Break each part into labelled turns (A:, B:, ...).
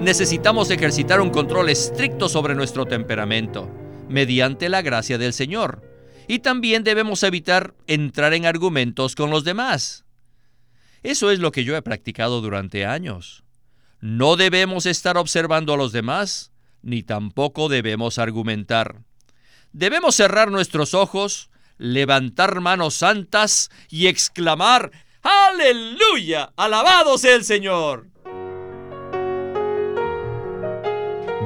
A: necesitamos ejercitar un control estricto sobre nuestro temperamento, mediante la gracia del Señor. Y también debemos evitar entrar en argumentos con los demás. Eso es lo que yo he practicado durante años. No debemos estar observando a los demás, ni tampoco debemos argumentar. Debemos cerrar nuestros ojos, levantar manos santas y exclamar, ¡Aleluya! ¡Alabado sea el Señor!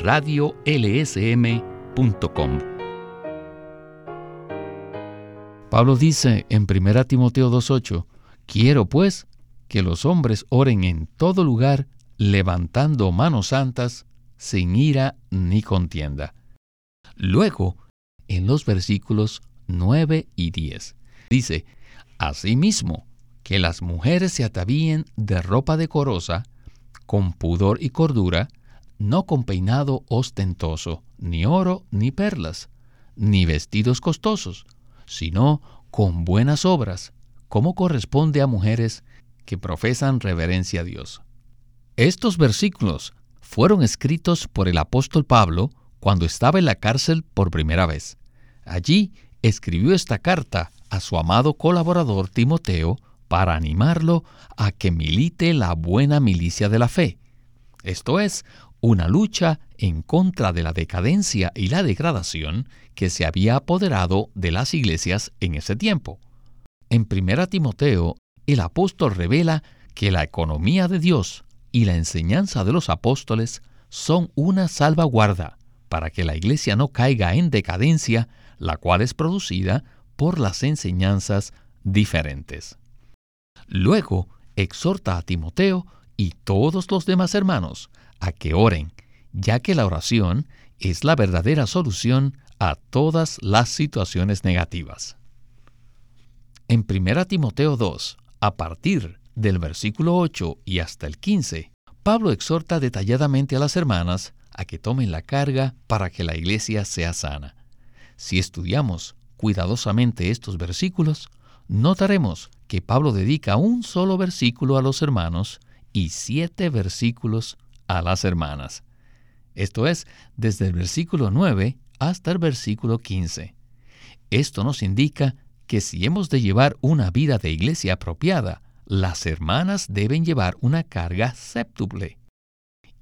B: radiolsm.com Pablo dice en 1 Timoteo 2.8, Quiero pues que los hombres oren en todo lugar, levantando manos santas, sin ira ni contienda. Luego, en los versículos 9 y 10, dice, Asimismo, que las mujeres se atavíen de ropa decorosa, con pudor y cordura, no con peinado ostentoso, ni oro, ni perlas, ni vestidos costosos, sino con buenas obras, como corresponde a mujeres que profesan reverencia a Dios. Estos versículos fueron escritos por el apóstol Pablo cuando estaba en la cárcel por primera vez. Allí escribió esta carta a su amado colaborador Timoteo para animarlo a que milite la buena milicia de la fe, esto es, una lucha en contra de la decadencia y la degradación que se había apoderado de las iglesias en ese tiempo. En 1 Timoteo, el apóstol revela que la economía de Dios y la enseñanza de los apóstoles son una salvaguarda para que la iglesia no caiga en decadencia, la cual es producida por las enseñanzas diferentes. Luego exhorta a Timoteo y todos los demás hermanos a que oren, ya que la oración es la verdadera solución a todas las situaciones negativas. En 1 Timoteo 2, a partir del versículo 8 y hasta el 15, Pablo exhorta detalladamente a las hermanas a que tomen la carga para que la iglesia sea sana. Si estudiamos cuidadosamente estos versículos, notaremos que Pablo dedica un solo versículo a los hermanos y siete versículos a las hermanas. Esto es, desde el versículo 9 hasta el versículo 15. Esto nos indica que si hemos de llevar una vida de iglesia apropiada, las hermanas deben llevar una carga séptuple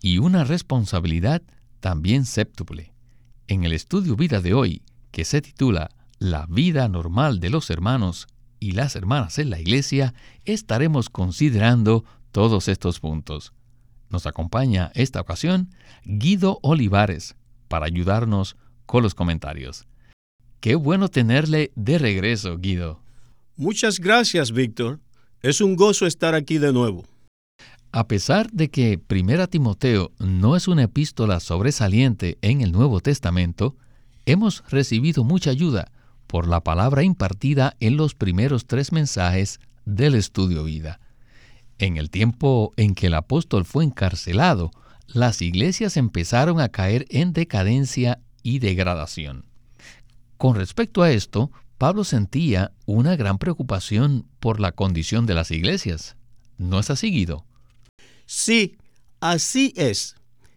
B: y una responsabilidad también séptuple. En el estudio vida de hoy, que se titula La vida normal de los hermanos y las hermanas en la iglesia, estaremos considerando todos estos puntos. Nos acompaña esta ocasión Guido Olivares para ayudarnos con los comentarios. Qué bueno tenerle de regreso, Guido.
C: Muchas gracias, Víctor. Es un gozo estar aquí de nuevo.
B: A pesar de que Primera Timoteo no es una epístola sobresaliente en el Nuevo Testamento, hemos recibido mucha ayuda por la palabra impartida en los primeros tres mensajes del estudio vida. En el tiempo en que el apóstol fue encarcelado, las iglesias empezaron a caer en decadencia y degradación. Con respecto a esto, Pablo sentía una gran preocupación por la condición de las iglesias. ¿No es así, Guido?
C: Sí, así es.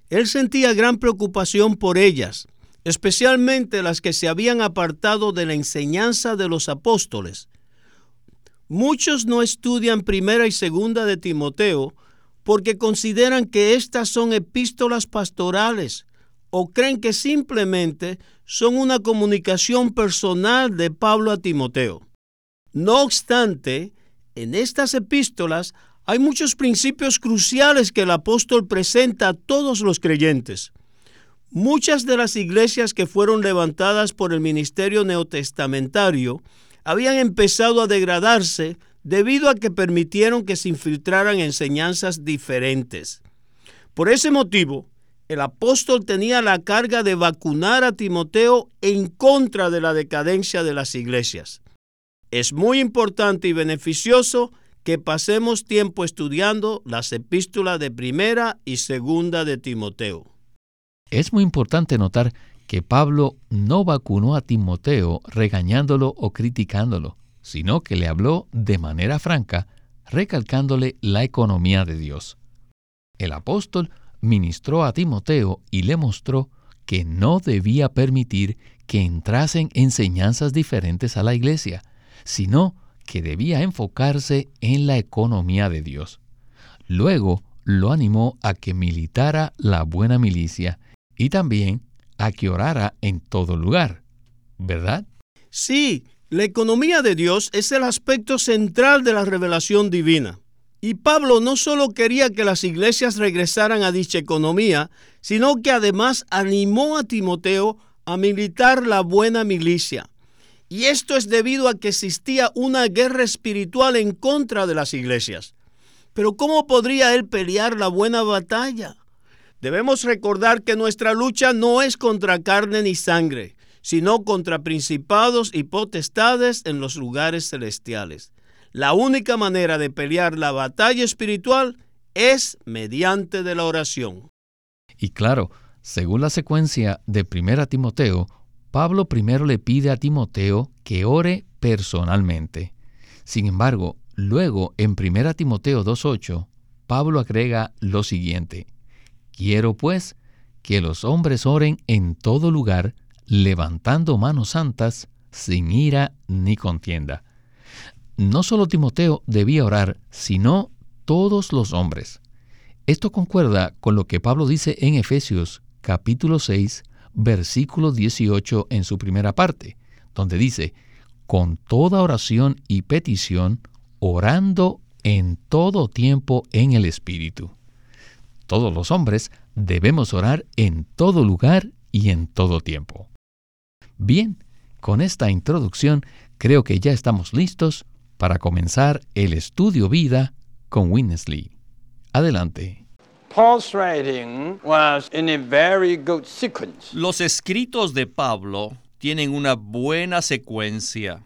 C: Él sentía gran preocupación por ellas, especialmente las que se habían apartado de la enseñanza de los apóstoles. Muchos no estudian primera y segunda de Timoteo porque consideran que estas son epístolas pastorales o creen que simplemente son una comunicación personal de Pablo a Timoteo. No obstante, en estas epístolas hay muchos principios cruciales que el apóstol presenta a todos los creyentes. Muchas de las iglesias que fueron levantadas por el ministerio neotestamentario habían empezado a degradarse debido a que permitieron que se infiltraran enseñanzas diferentes. Por ese motivo, el apóstol tenía la carga de vacunar a Timoteo en contra de la decadencia de las iglesias. Es muy importante y beneficioso que pasemos tiempo estudiando las epístolas de primera y segunda de Timoteo.
B: Es muy importante notar que Pablo no vacunó a Timoteo regañándolo o criticándolo, sino que le habló de manera franca, recalcándole la economía de Dios. El apóstol ministró a Timoteo y le mostró que no debía permitir que entrasen enseñanzas diferentes a la iglesia, sino que debía enfocarse en la economía de Dios. Luego lo animó a que militara la buena milicia y también a que orara en todo lugar, ¿verdad?
C: Sí, la economía de Dios es el aspecto central de la revelación divina. Y Pablo no solo quería que las iglesias regresaran a dicha economía, sino que además animó a Timoteo a militar la buena milicia. Y esto es debido a que existía una guerra espiritual en contra de las iglesias. Pero ¿cómo podría él pelear la buena batalla? Debemos recordar que nuestra lucha no es contra carne ni sangre, sino contra principados y potestades en los lugares celestiales. La única manera de pelear la batalla espiritual es mediante de la oración.
B: Y claro, según la secuencia de 1 Timoteo, Pablo primero le pide a Timoteo que ore personalmente. Sin embargo, luego en 1 Timoteo 2.8, Pablo agrega lo siguiente, Quiero pues que los hombres oren en todo lugar, levantando manos santas, sin ira ni contienda no solo Timoteo debía orar, sino todos los hombres. Esto concuerda con lo que Pablo dice en Efesios capítulo 6, versículo 18 en su primera parte, donde dice, con toda oración y petición, orando en todo tiempo en el Espíritu. Todos los hombres debemos orar en todo lugar y en todo tiempo. Bien, con esta introducción creo que ya estamos listos para comenzar el estudio vida con Winnesley. Adelante.
A: Los escritos de Pablo tienen una buena secuencia.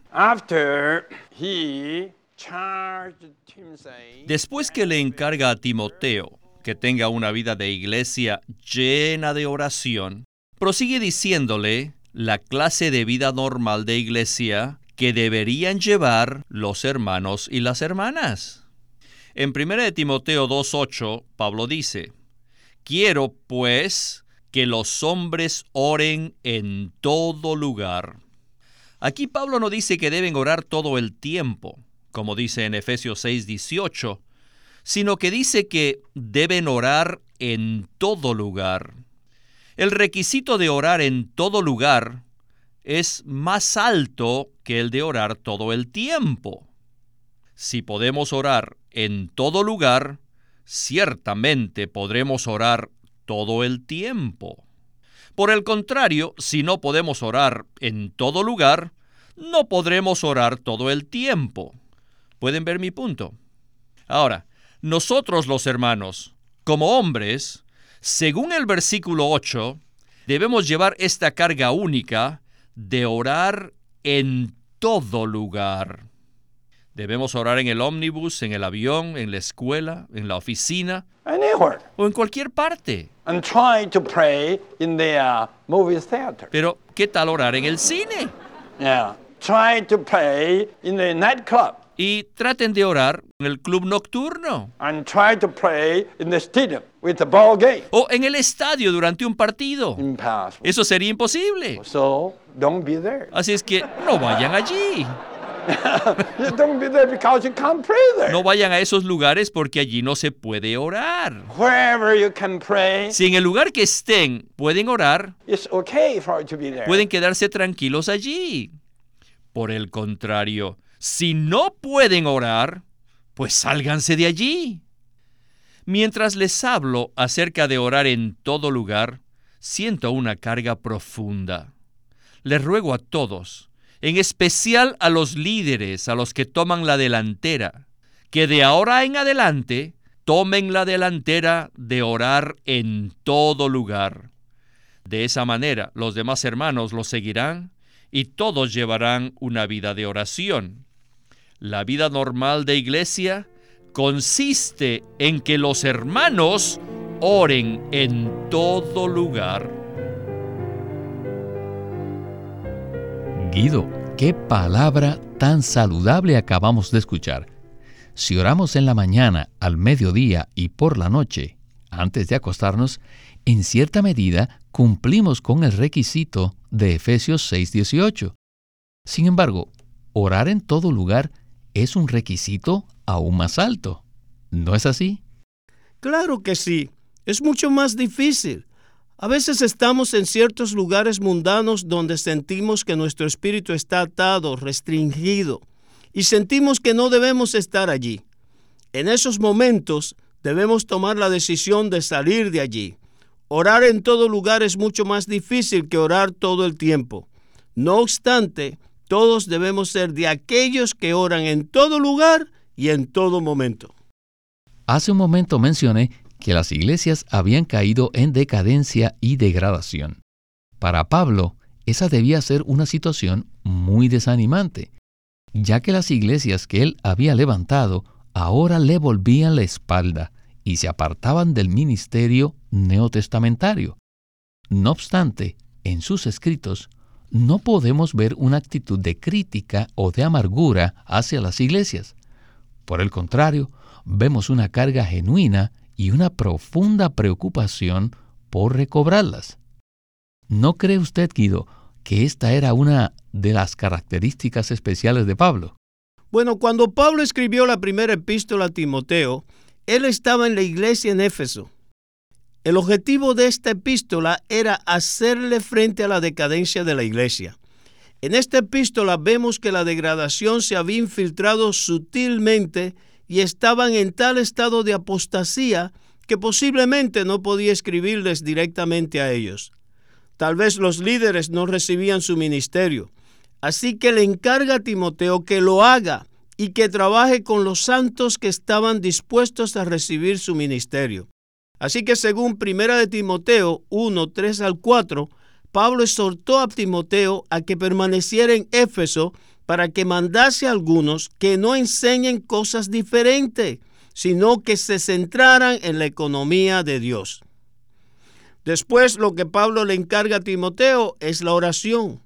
A: Después que le encarga a Timoteo que tenga una vida de iglesia llena de oración, prosigue diciéndole la clase de vida normal de iglesia que deberían llevar los hermanos y las hermanas. En 1 Timoteo 2.8, Pablo dice, Quiero, pues, que los hombres oren en todo lugar. Aquí Pablo no dice que deben orar todo el tiempo, como dice en Efesios 6.18, sino que dice que deben orar en todo lugar. El requisito de orar en todo lugar es más alto que el de orar todo el tiempo. Si podemos orar en todo lugar, ciertamente podremos orar todo el tiempo. Por el contrario, si no podemos orar en todo lugar, no podremos orar todo el tiempo. ¿Pueden ver mi punto? Ahora, nosotros los hermanos, como hombres, según el versículo 8, debemos llevar esta carga única de orar en todo lugar. Debemos orar en el ómnibus, en el avión, en la escuela, en la oficina o en cualquier parte. Pero, ¿qué tal orar en el cine? Y traten de orar en el club nocturno. O en el estadio durante un partido. Eso sería imposible. Así es que no vayan allí. No vayan a esos lugares porque allí no se puede orar. Si en el lugar que estén pueden orar, pueden quedarse tranquilos allí. Por el contrario, si no pueden orar, pues sálganse de allí. Mientras les hablo acerca de orar en todo lugar, siento una carga profunda. Les ruego a todos, en especial a los líderes, a los que toman la delantera, que de ahora en adelante tomen la delantera de orar en todo lugar. De esa manera los demás hermanos los seguirán y todos llevarán una vida de oración. La vida normal de iglesia consiste en que los hermanos oren en todo lugar.
B: Guido, qué palabra tan saludable acabamos de escuchar. Si oramos en la mañana, al mediodía y por la noche, antes de acostarnos, en cierta medida cumplimos con el requisito de Efesios 6:18. Sin embargo, orar en todo lugar es un requisito aún más alto. ¿No es así?
C: Claro que sí. Es mucho más difícil. A veces estamos en ciertos lugares mundanos donde sentimos que nuestro espíritu está atado, restringido, y sentimos que no debemos estar allí. En esos momentos debemos tomar la decisión de salir de allí. Orar en todo lugar es mucho más difícil que orar todo el tiempo. No obstante, todos debemos ser de aquellos que oran en todo lugar y en todo momento.
B: Hace un momento mencioné que las iglesias habían caído en decadencia y degradación. Para Pablo, esa debía ser una situación muy desanimante, ya que las iglesias que él había levantado ahora le volvían la espalda y se apartaban del ministerio neotestamentario. No obstante, en sus escritos no podemos ver una actitud de crítica o de amargura hacia las iglesias. Por el contrario, vemos una carga genuina y una profunda preocupación por recobrarlas. ¿No cree usted, Guido, que esta era una de las características especiales de Pablo?
C: Bueno, cuando Pablo escribió la primera epístola a Timoteo, él estaba en la iglesia en Éfeso. El objetivo de esta epístola era hacerle frente a la decadencia de la iglesia. En esta epístola vemos que la degradación se había infiltrado sutilmente y estaban en tal estado de apostasía que posiblemente no podía escribirles directamente a ellos. Tal vez los líderes no recibían su ministerio. Así que le encarga a Timoteo que lo haga y que trabaje con los santos que estaban dispuestos a recibir su ministerio. Así que según Primera de Timoteo 1, 3 al 4, Pablo exhortó a Timoteo a que permaneciera en Éfeso para que mandase a algunos que no enseñen cosas diferentes, sino que se centraran en la economía de Dios. Después lo que Pablo le encarga a Timoteo es la oración.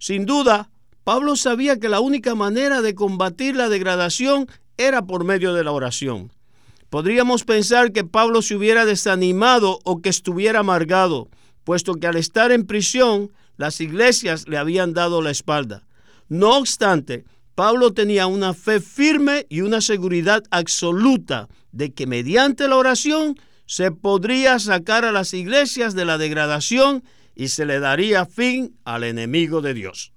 C: Sin duda, Pablo sabía que la única manera de combatir la degradación era por medio de la oración. Podríamos pensar que Pablo se hubiera desanimado o que estuviera amargado, puesto que al estar en prisión las iglesias le habían dado la espalda. No obstante, Pablo tenía una fe firme y una seguridad absoluta de que mediante la oración se podría sacar a las iglesias de la degradación y se le daría fin al enemigo de Dios.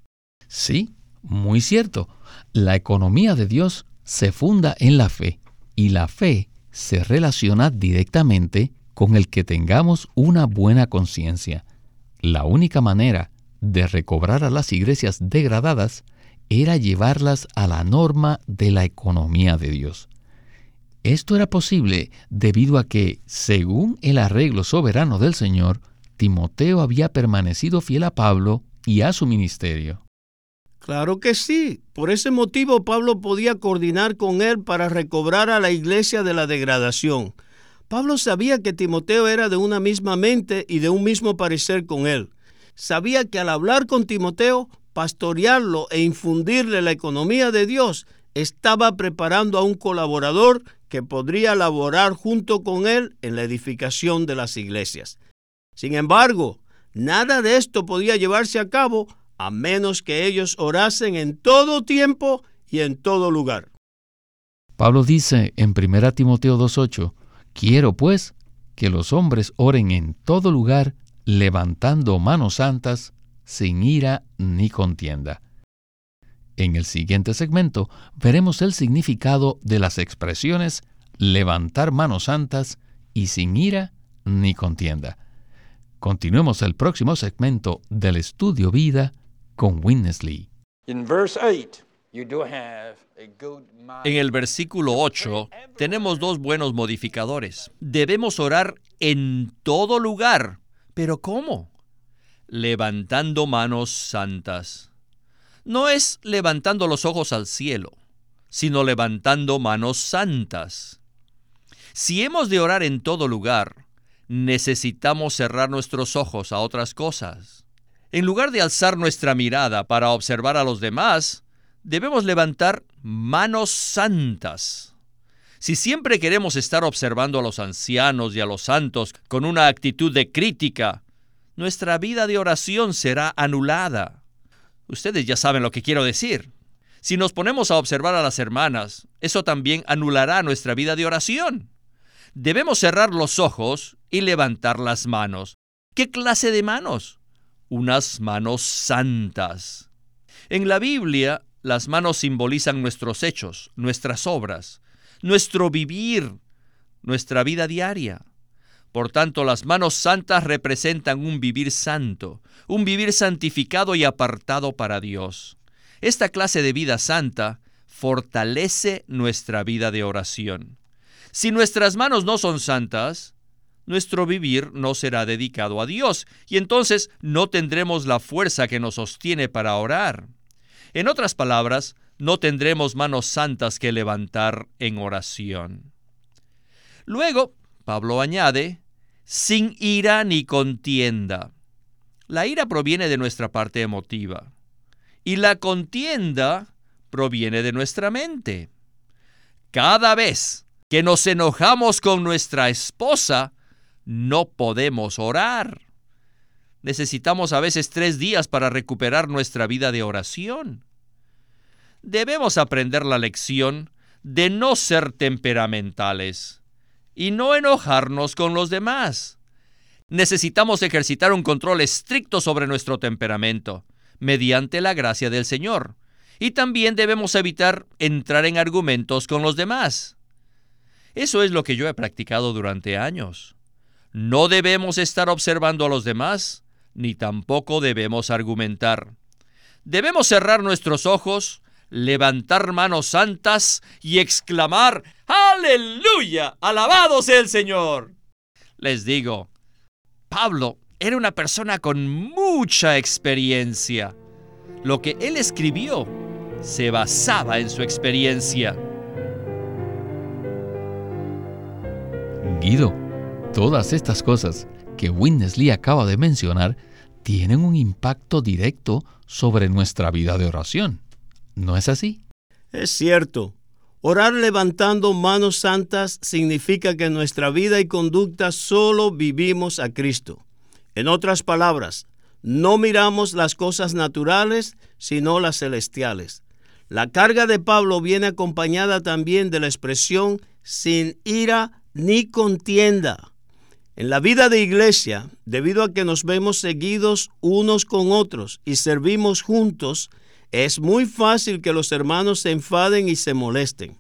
B: Sí, muy cierto. La economía de Dios se funda en la fe y la fe se relaciona directamente con el que tengamos una buena conciencia. La única manera de recobrar a las iglesias degradadas era llevarlas a la norma de la economía de Dios. Esto era posible debido a que, según el arreglo soberano del Señor, Timoteo había permanecido fiel a Pablo y a su ministerio.
C: Claro que sí. Por ese motivo Pablo podía coordinar con él para recobrar a la iglesia de la degradación. Pablo sabía que Timoteo era de una misma mente y de un mismo parecer con él. Sabía que al hablar con Timoteo, pastorearlo e infundirle la economía de Dios, estaba preparando a un colaborador que podría laborar junto con él en la edificación de las iglesias. Sin embargo, nada de esto podía llevarse a cabo a menos que ellos orasen en todo tiempo y en todo lugar.
B: Pablo dice en 1 Timoteo 2.8, quiero pues que los hombres oren en todo lugar, levantando manos santas, sin ira ni contienda. En el siguiente segmento veremos el significado de las expresiones levantar manos santas y sin ira ni contienda. Continuemos el próximo segmento del estudio vida con Winnesley.
D: In verse 8,
A: En el versículo 8 tenemos dos buenos modificadores. Debemos orar en todo lugar. ¿Pero cómo? Levantando manos santas. No es levantando los ojos al cielo, sino levantando manos santas. Si hemos de orar en todo lugar, necesitamos cerrar nuestros ojos a otras cosas. En lugar de alzar nuestra mirada para observar a los demás, debemos levantar manos santas. Si siempre queremos estar observando a los ancianos y a los santos con una actitud de crítica, nuestra vida de oración será anulada. Ustedes ya saben lo que quiero decir. Si nos ponemos a observar a las hermanas, eso también anulará nuestra vida de oración. Debemos cerrar los ojos y levantar las manos. ¿Qué clase de manos? Unas manos santas. En la Biblia las manos simbolizan nuestros hechos, nuestras obras, nuestro vivir, nuestra vida diaria. Por tanto, las manos santas representan un vivir santo, un vivir santificado y apartado para Dios. Esta clase de vida santa fortalece nuestra vida de oración. Si nuestras manos no son santas, nuestro vivir no será dedicado a Dios y entonces no tendremos la fuerza que nos sostiene para orar. En otras palabras, no tendremos manos santas que levantar en oración. Luego, Pablo añade, sin ira ni contienda. La ira proviene de nuestra parte emotiva y la contienda proviene de nuestra mente. Cada vez que nos enojamos con nuestra esposa, no podemos orar. Necesitamos a veces tres días para recuperar nuestra vida de oración. Debemos aprender la lección de no ser temperamentales y no enojarnos con los demás. Necesitamos ejercitar un control estricto sobre nuestro temperamento, mediante la gracia del Señor. Y también debemos evitar entrar en argumentos con los demás. Eso es lo que yo he practicado durante años. No debemos estar observando a los demás, ni tampoco debemos argumentar. Debemos cerrar nuestros ojos, levantar manos santas y exclamar, ¡Aleluya! ¡Alabado sea el Señor! Les digo, Pablo era una persona con mucha experiencia. Lo que él escribió se basaba en su experiencia.
B: Guido, todas estas cosas que Winnesley acaba de mencionar tienen un impacto directo sobre nuestra vida de oración. ¿No es así?
C: Es cierto. Orar levantando manos santas significa que en nuestra vida y conducta solo vivimos a Cristo. En otras palabras, no miramos las cosas naturales, sino las celestiales. La carga de Pablo viene acompañada también de la expresión sin ira ni contienda. En la vida de iglesia, debido a que nos vemos seguidos unos con otros y servimos juntos, es muy fácil que los hermanos se enfaden y se molesten.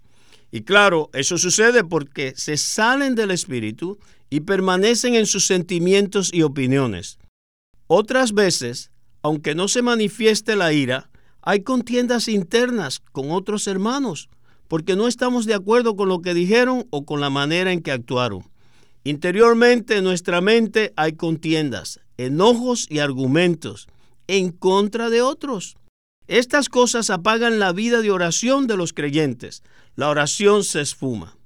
C: Y claro, eso sucede porque se salen del Espíritu y permanecen en sus sentimientos y opiniones. Otras veces, aunque no se manifieste la ira, hay contiendas internas con otros hermanos, porque no estamos de acuerdo con lo que dijeron o con la manera en que actuaron. Interiormente en nuestra mente hay contiendas, enojos y argumentos en contra de otros. Estas cosas apagan la vida de oración de los creyentes. La oración se esfuma.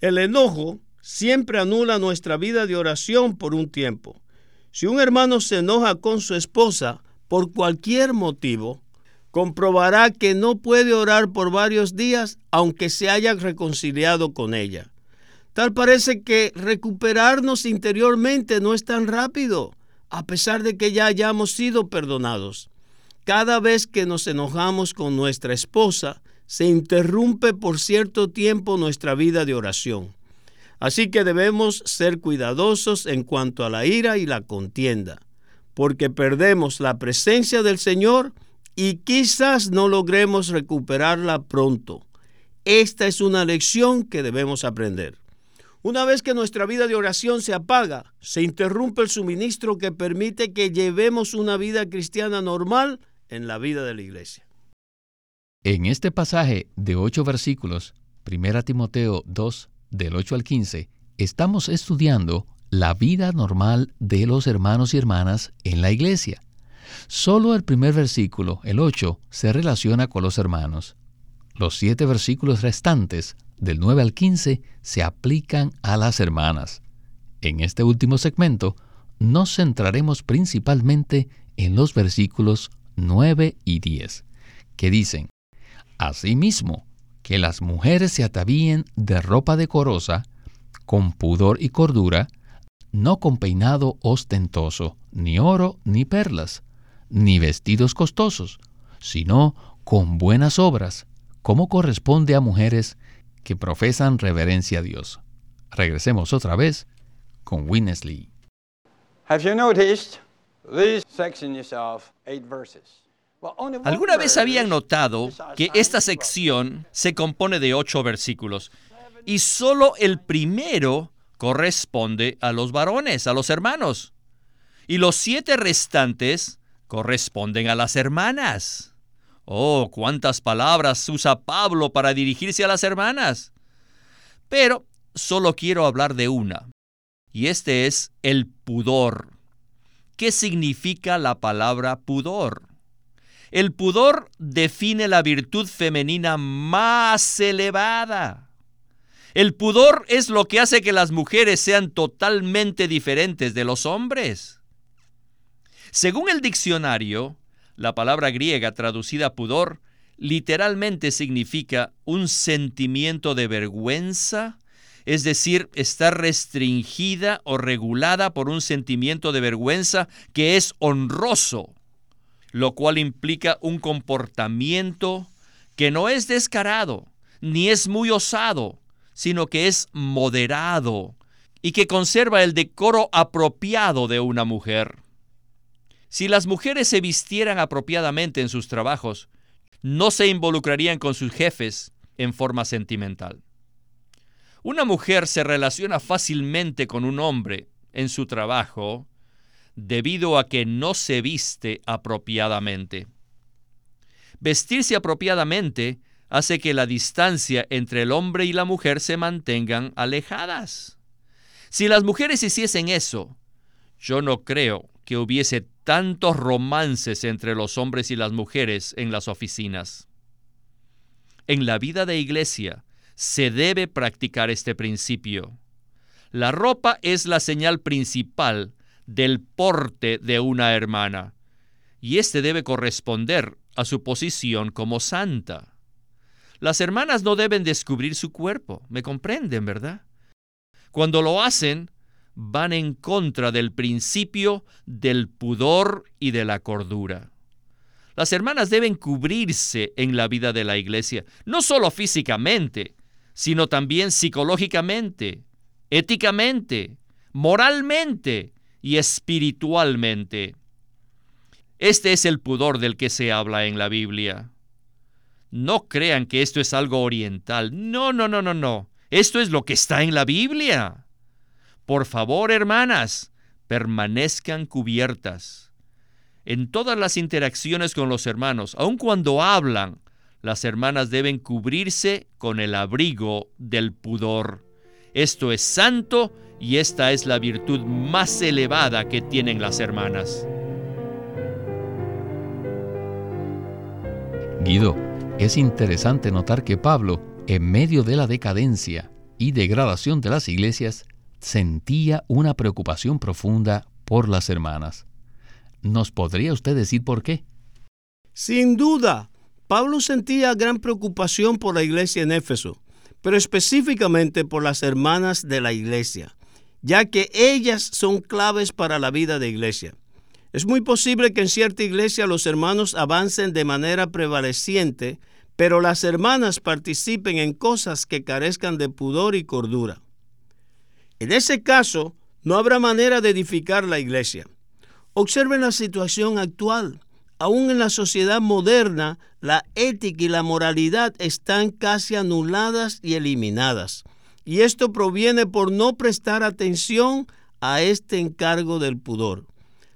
C: El enojo siempre anula nuestra vida de oración por un tiempo. Si un hermano se enoja con su esposa por cualquier motivo, comprobará que no puede orar por varios días aunque se haya reconciliado con ella. Tal parece que recuperarnos interiormente no es tan rápido, a pesar de que ya hayamos sido perdonados. Cada vez que nos enojamos con nuestra esposa, se interrumpe por cierto tiempo nuestra vida de oración. Así que debemos ser cuidadosos en cuanto a la ira y la contienda, porque perdemos la presencia del Señor y quizás no logremos recuperarla pronto. Esta es una lección que debemos aprender. Una vez que nuestra vida de oración se apaga, se interrumpe el suministro que permite que llevemos una vida cristiana normal en la vida de la iglesia.
B: En este pasaje de ocho versículos, 1 Timoteo 2, del 8 al 15, estamos estudiando la vida normal de los hermanos y hermanas en la iglesia. Solo el primer versículo, el 8, se relaciona con los hermanos. Los siete versículos restantes, del 9 al 15, se aplican a las hermanas. En este último segmento, nos centraremos principalmente en los versículos 9 y 10, que dicen, Asimismo, que las mujeres se atavíen de ropa decorosa, con pudor y cordura, no con peinado ostentoso, ni oro, ni perlas, ni vestidos costosos, sino con buenas obras, como corresponde a mujeres que profesan reverencia a Dios. Regresemos otra vez con Winnesley.
A: ¿Alguna vez habían notado que esta sección se compone de ocho versículos y solo el primero corresponde a los varones, a los hermanos, y los siete restantes corresponden a las hermanas? Oh, cuántas palabras usa Pablo para dirigirse a las hermanas. Pero solo quiero hablar de una, y este es el pudor. ¿Qué significa la palabra pudor? El pudor define la virtud femenina más elevada. El pudor es lo que hace que las mujeres sean totalmente diferentes de los hombres. Según el diccionario, la palabra griega traducida pudor literalmente significa un sentimiento de vergüenza, es decir, estar restringida o regulada por un sentimiento de vergüenza que es honroso, lo cual implica un comportamiento que no es descarado, ni es muy osado, sino que es moderado y que conserva el decoro apropiado de una mujer. Si las mujeres se vistieran apropiadamente en sus trabajos, no se involucrarían con sus jefes en forma sentimental. Una mujer se relaciona fácilmente con un hombre en su trabajo debido a que no se viste apropiadamente. Vestirse apropiadamente hace que la distancia entre el hombre y la mujer se mantengan alejadas. Si las mujeres hiciesen eso, yo no creo que hubiese tantos romances entre los hombres y las mujeres en las oficinas. En la vida de iglesia, se debe practicar este principio. La ropa es la señal principal del porte de una hermana, y éste debe corresponder a su posición como santa. Las hermanas no deben descubrir su cuerpo, me comprenden, ¿verdad? Cuando lo hacen, van en contra del principio del pudor y de la cordura. Las hermanas deben cubrirse en la vida de la iglesia, no solo físicamente, sino también psicológicamente, éticamente, moralmente y espiritualmente. Este es el pudor del que se habla en la Biblia. No crean que esto es algo oriental. No, no, no, no, no. Esto es lo que está en la Biblia. Por favor, hermanas, permanezcan cubiertas. En todas las interacciones con los hermanos, aun cuando hablan, las hermanas deben cubrirse con el abrigo del pudor. Esto es santo y esta es la virtud más elevada que tienen las hermanas.
B: Guido, es interesante notar que Pablo, en medio de la decadencia y degradación de las iglesias, sentía una preocupación profunda por las hermanas. ¿Nos podría usted decir por qué?
C: Sin duda, Pablo sentía gran preocupación por la iglesia en Éfeso, pero específicamente por las hermanas de la iglesia, ya que ellas son claves para la vida de iglesia. Es muy posible que en cierta iglesia los hermanos avancen de manera prevaleciente, pero las hermanas participen en cosas que carezcan de pudor y cordura. En ese caso, no habrá manera de edificar la iglesia. Observen la situación actual. Aún en la sociedad moderna, la ética y la moralidad están casi anuladas y eliminadas. Y esto proviene por no prestar atención a este encargo del pudor.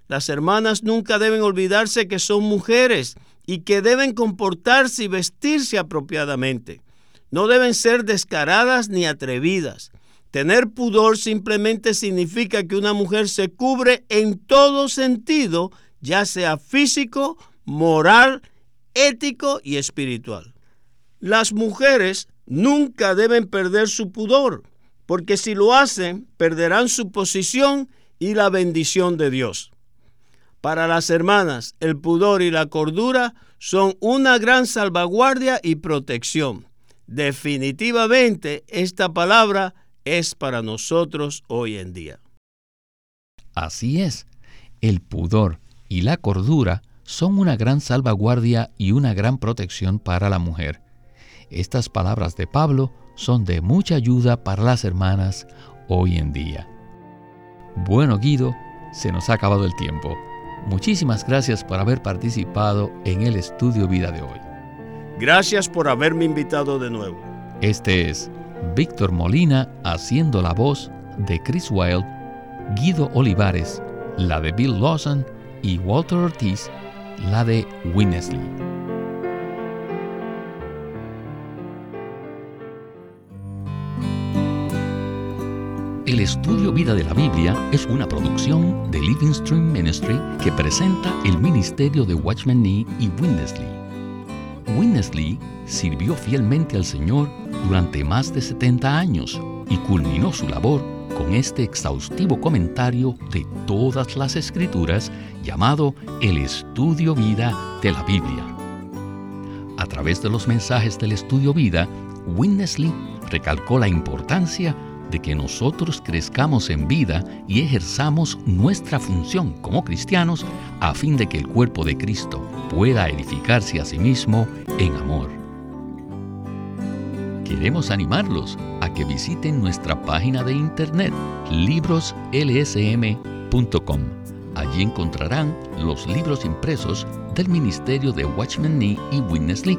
C: Las hermanas nunca deben olvidarse que son mujeres y que deben comportarse y vestirse apropiadamente. No deben ser descaradas ni atrevidas. Tener pudor simplemente significa que una mujer se cubre en todo sentido, ya sea físico, moral, ético y espiritual. Las mujeres nunca deben perder su pudor, porque si lo hacen, perderán su posición y la bendición de Dios. Para las hermanas, el pudor y la cordura son una gran salvaguardia y protección. Definitivamente, esta palabra es para nosotros hoy en día.
B: Así es, el pudor y la cordura son una gran salvaguardia y una gran protección para la mujer. Estas palabras de Pablo son de mucha ayuda para las hermanas hoy en día. Bueno, Guido, se nos ha acabado el tiempo. Muchísimas gracias por haber participado en el estudio vida de hoy.
C: Gracias por haberme invitado de nuevo.
B: Este es Víctor Molina haciendo la voz de Chris Wilde, Guido Olivares, la de Bill Lawson y Walter Ortiz, la de Winnesley. El estudio Vida de la Biblia es una producción de Living Stream Ministry que presenta el ministerio de Watchman Nee y Winnesley. Winnesley sirvió fielmente al Señor durante más de 70 años y culminó su labor con este exhaustivo comentario de todas las escrituras llamado El Estudio Vida de la Biblia. A través de los mensajes del Estudio Vida, Winnesley recalcó la importancia de que nosotros crezcamos en vida y ejerzamos nuestra función como cristianos a fin de que el cuerpo de Cristo pueda edificarse a sí mismo en amor. Queremos animarlos a que visiten nuestra página de internet libroslsm.com. Allí encontrarán los libros impresos del Ministerio de Watchman Nee y Witness Lee